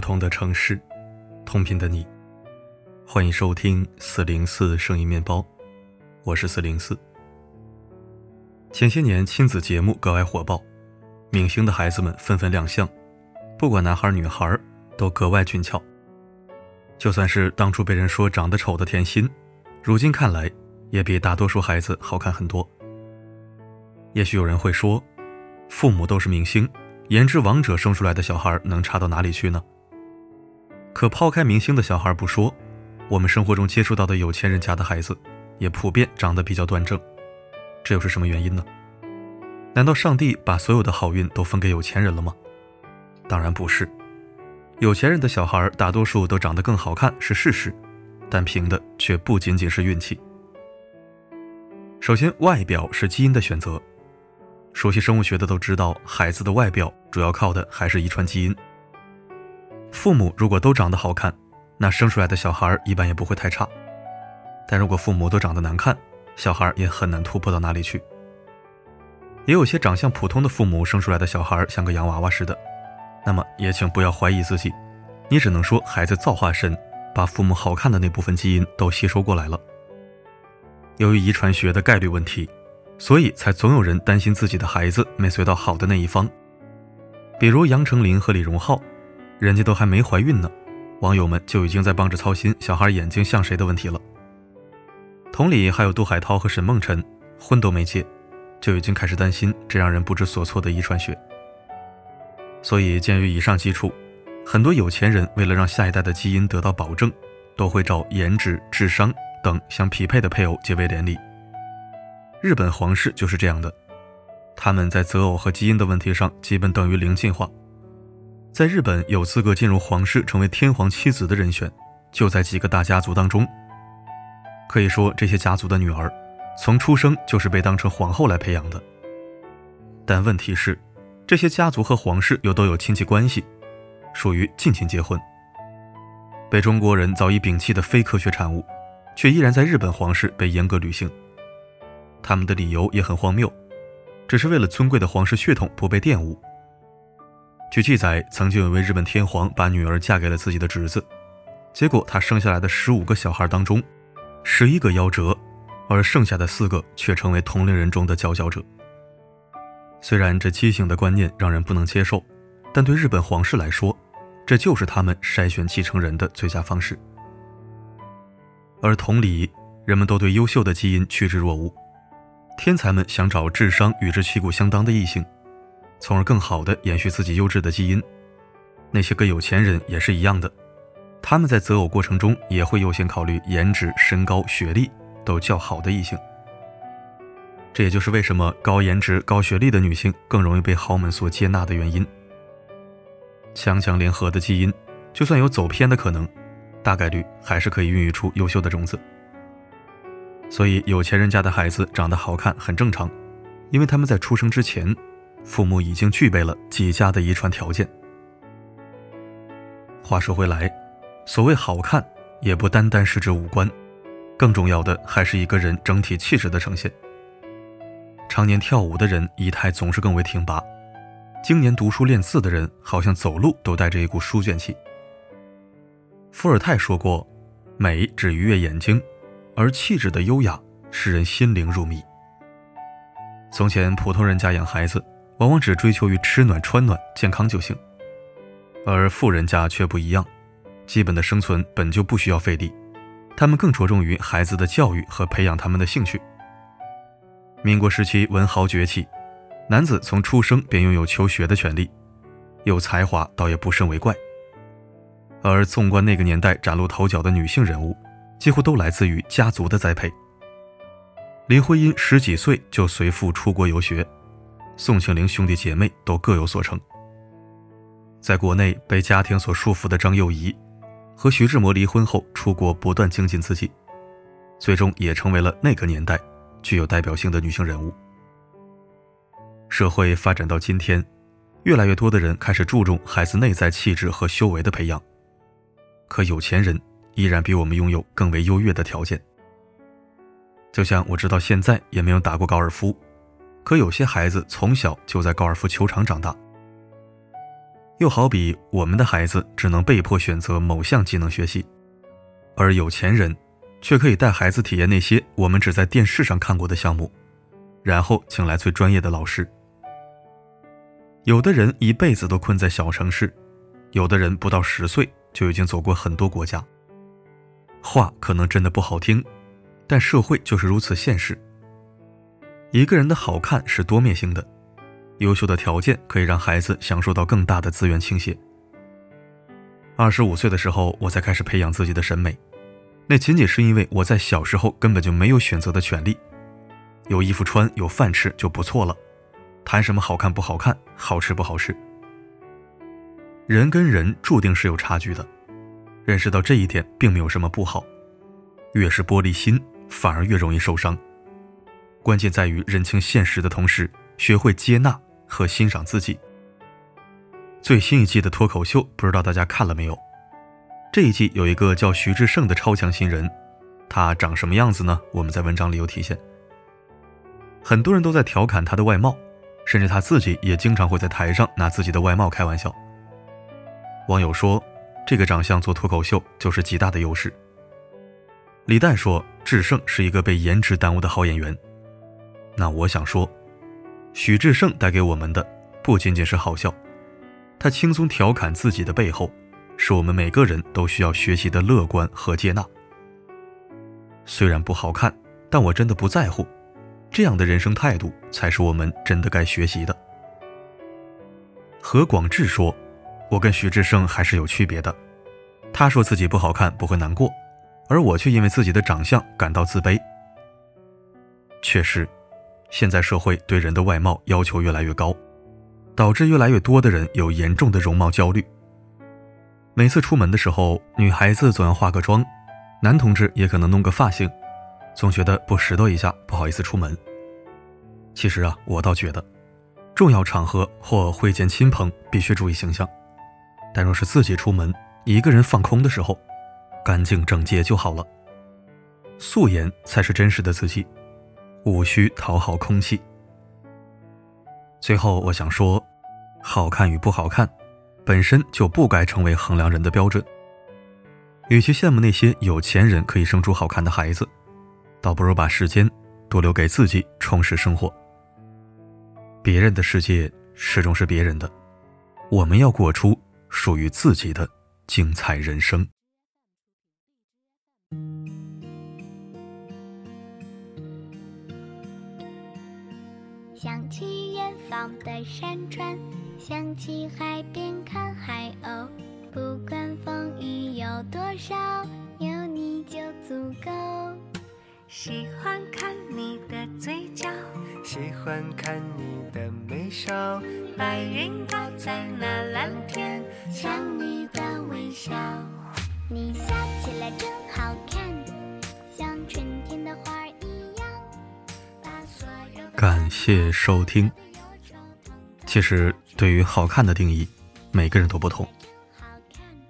不同的城市，同频的你，欢迎收听四零四声音面包，我是四零四。前些年亲子节目格外火爆，明星的孩子们纷纷亮相，不管男孩女孩都格外俊俏。就算是当初被人说长得丑的甜心，如今看来也比大多数孩子好看很多。也许有人会说，父母都是明星，颜值王者生出来的小孩能差到哪里去呢？可抛开明星的小孩不说，我们生活中接触到的有钱人家的孩子，也普遍长得比较端正。这又是什么原因呢？难道上帝把所有的好运都分给有钱人了吗？当然不是。有钱人的小孩大多数都长得更好看是事实，但凭的却不仅仅是运气。首先，外表是基因的选择。熟悉生物学的都知道，孩子的外表主要靠的还是遗传基因。父母如果都长得好看，那生出来的小孩一般也不会太差。但如果父母都长得难看，小孩也很难突破到哪里去。也有些长相普通的父母生出来的小孩像个洋娃娃似的，那么也请不要怀疑自己，你只能说孩子造化深，把父母好看的那部分基因都吸收过来了。由于遗传学的概率问题，所以才总有人担心自己的孩子没随到好的那一方，比如杨丞琳和李荣浩。人家都还没怀孕呢，网友们就已经在帮着操心小孩眼睛像谁的问题了。同理，还有杜海涛和沈梦辰，婚都没结，就已经开始担心这让人不知所措的遗传学。所以，鉴于以上基础，很多有钱人为了让下一代的基因得到保证，都会找颜值、智商等相匹配的配偶结为连理。日本皇室就是这样的，他们在择偶和基因的问题上基本等于零进化。在日本，有资格进入皇室成为天皇妻子的人选，就在几个大家族当中。可以说，这些家族的女儿，从出生就是被当成皇后来培养的。但问题是，这些家族和皇室又都有亲戚关系，属于近亲结婚，被中国人早已摒弃的非科学产物，却依然在日本皇室被严格履行。他们的理由也很荒谬，只是为了尊贵的皇室血统不被玷污。据记载，曾经有位日本天皇把女儿嫁给了自己的侄子，结果他生下来的十五个小孩当中，十一个夭折，而剩下的四个却成为同龄人中的佼佼者。虽然这畸形的观念让人不能接受，但对日本皇室来说，这就是他们筛选继承人的最佳方式。而同理，人们都对优秀的基因趋之若鹜，天才们想找智商与之旗鼓相当的异性。从而更好地延续自己优质的基因。那些个有钱人也是一样的，他们在择偶过程中也会优先考虑颜值、身高、学历都较好的异性。这也就是为什么高颜值、高学历的女性更容易被豪门所接纳的原因。强强联合的基因，就算有走偏的可能，大概率还是可以孕育出优秀的种子。所以，有钱人家的孩子长得好看很正常，因为他们在出生之前。父母已经具备了极佳的遗传条件。话说回来，所谓好看，也不单单是指五官，更重要的还是一个人整体气质的呈现。常年跳舞的人仪态总是更为挺拔，经年读书练字的人好像走路都带着一股书卷气。伏尔泰说过：“美只愉悦眼睛，而气质的优雅使人心灵入迷。”从前普通人家养孩子。往往只追求于吃暖穿暖、健康就行，而富人家却不一样，基本的生存本就不需要费力，他们更着重于孩子的教育和培养他们的兴趣。民国时期文豪崛起，男子从出生便拥有求学的权利，有才华倒也不甚为怪。而纵观那个年代崭露头角的女性人物，几乎都来自于家族的栽培。林徽因十几岁就随父出国游学。宋庆龄兄弟姐妹都各有所成。在国内被家庭所束缚的张幼仪，和徐志摩离婚后出国不断精进自己，最终也成为了那个年代具有代表性的女性人物。社会发展到今天，越来越多的人开始注重孩子内在气质和修为的培养，可有钱人依然比我们拥有更为优越的条件。就像我直到现在也没有打过高尔夫。可有些孩子从小就在高尔夫球场长大。又好比我们的孩子只能被迫选择某项技能学习，而有钱人却可以带孩子体验那些我们只在电视上看过的项目，然后请来最专业的老师。有的人一辈子都困在小城市，有的人不到十岁就已经走过很多国家。话可能真的不好听，但社会就是如此现实。一个人的好看是多面性的。优秀的条件可以让孩子享受到更大的资源倾斜。二十五岁的时候，我才开始培养自己的审美，那仅仅是因为我在小时候根本就没有选择的权利，有衣服穿，有饭吃就不错了，谈什么好看不好看，好吃不好吃。人跟人注定是有差距的，认识到这一点并没有什么不好，越是玻璃心，反而越容易受伤。关键在于认清现实的同时，学会接纳。和欣赏自己。最新一季的脱口秀，不知道大家看了没有？这一季有一个叫徐志胜的超强新人，他长什么样子呢？我们在文章里有体现。很多人都在调侃他的外貌，甚至他自己也经常会在台上拿自己的外貌开玩笑。网友说，这个长相做脱口秀就是极大的优势。李诞说，志胜是一个被颜值耽误的好演员。那我想说。许志胜带给我们的不仅仅是好笑，他轻松调侃自己的背后，是我们每个人都需要学习的乐观和接纳。虽然不好看，但我真的不在乎，这样的人生态度才是我们真的该学习的。何广智说：“我跟许志胜还是有区别的，他说自己不好看不会难过，而我却因为自己的长相感到自卑。”确实。现在社会对人的外貌要求越来越高，导致越来越多的人有严重的容貌焦虑。每次出门的时候，女孩子总要化个妆，男同志也可能弄个发型，总觉得不拾掇一下不好意思出门。其实啊，我倒觉得，重要场合或会见亲朋必须注意形象，但若是自己出门一个人放空的时候，干净整洁就好了。素颜才是真实的自己。无需讨好空气。最后，我想说，好看与不好看，本身就不该成为衡量人的标准。与其羡慕那些有钱人可以生出好看的孩子，倒不如把时间多留给自己，充实生活。别人的世界始终是别人的，我们要过出属于自己的精彩人生。远方的山川，想起海边看海鸥。不管风雨有多少，有你就足够。喜欢看你的嘴角，喜欢看你的眉梢。白云挂在那蓝天，像你的微笑。你笑起来真好看，像春天的花儿一样。感谢收听。其实，对于好看的定义，每个人都不同。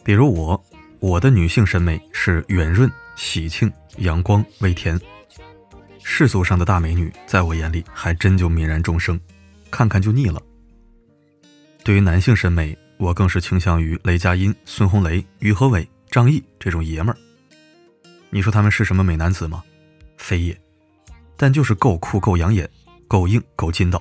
比如我，我的女性审美是圆润、喜庆、阳光、微甜。世俗上的大美女，在我眼里还真就泯然众生，看看就腻了。对于男性审美，我更是倾向于雷佳音、孙红雷、于和伟、张译这种爷们儿。你说他们是什么美男子吗？非也，但就是够酷、够养眼。够硬够劲道，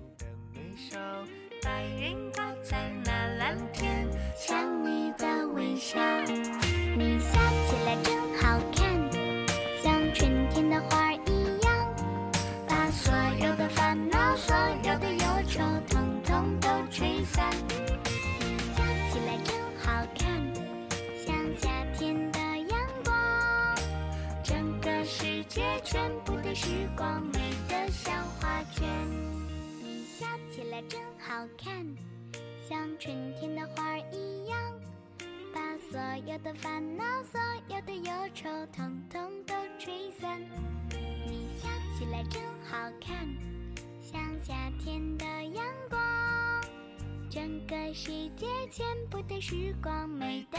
全部的时光美得像画卷，你笑起来真好看，像春天的花儿一样，把所有的烦恼、所有的忧愁，统统都吹散。你笑起来真好看，像夏天的阳光，整个世界全部的时光美得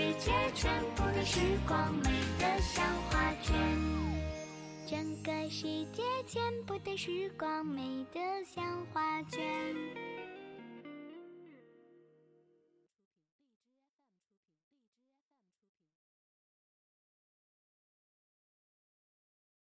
世界全部的时光，美得像画卷。整个世界全部的时光，美得像画卷。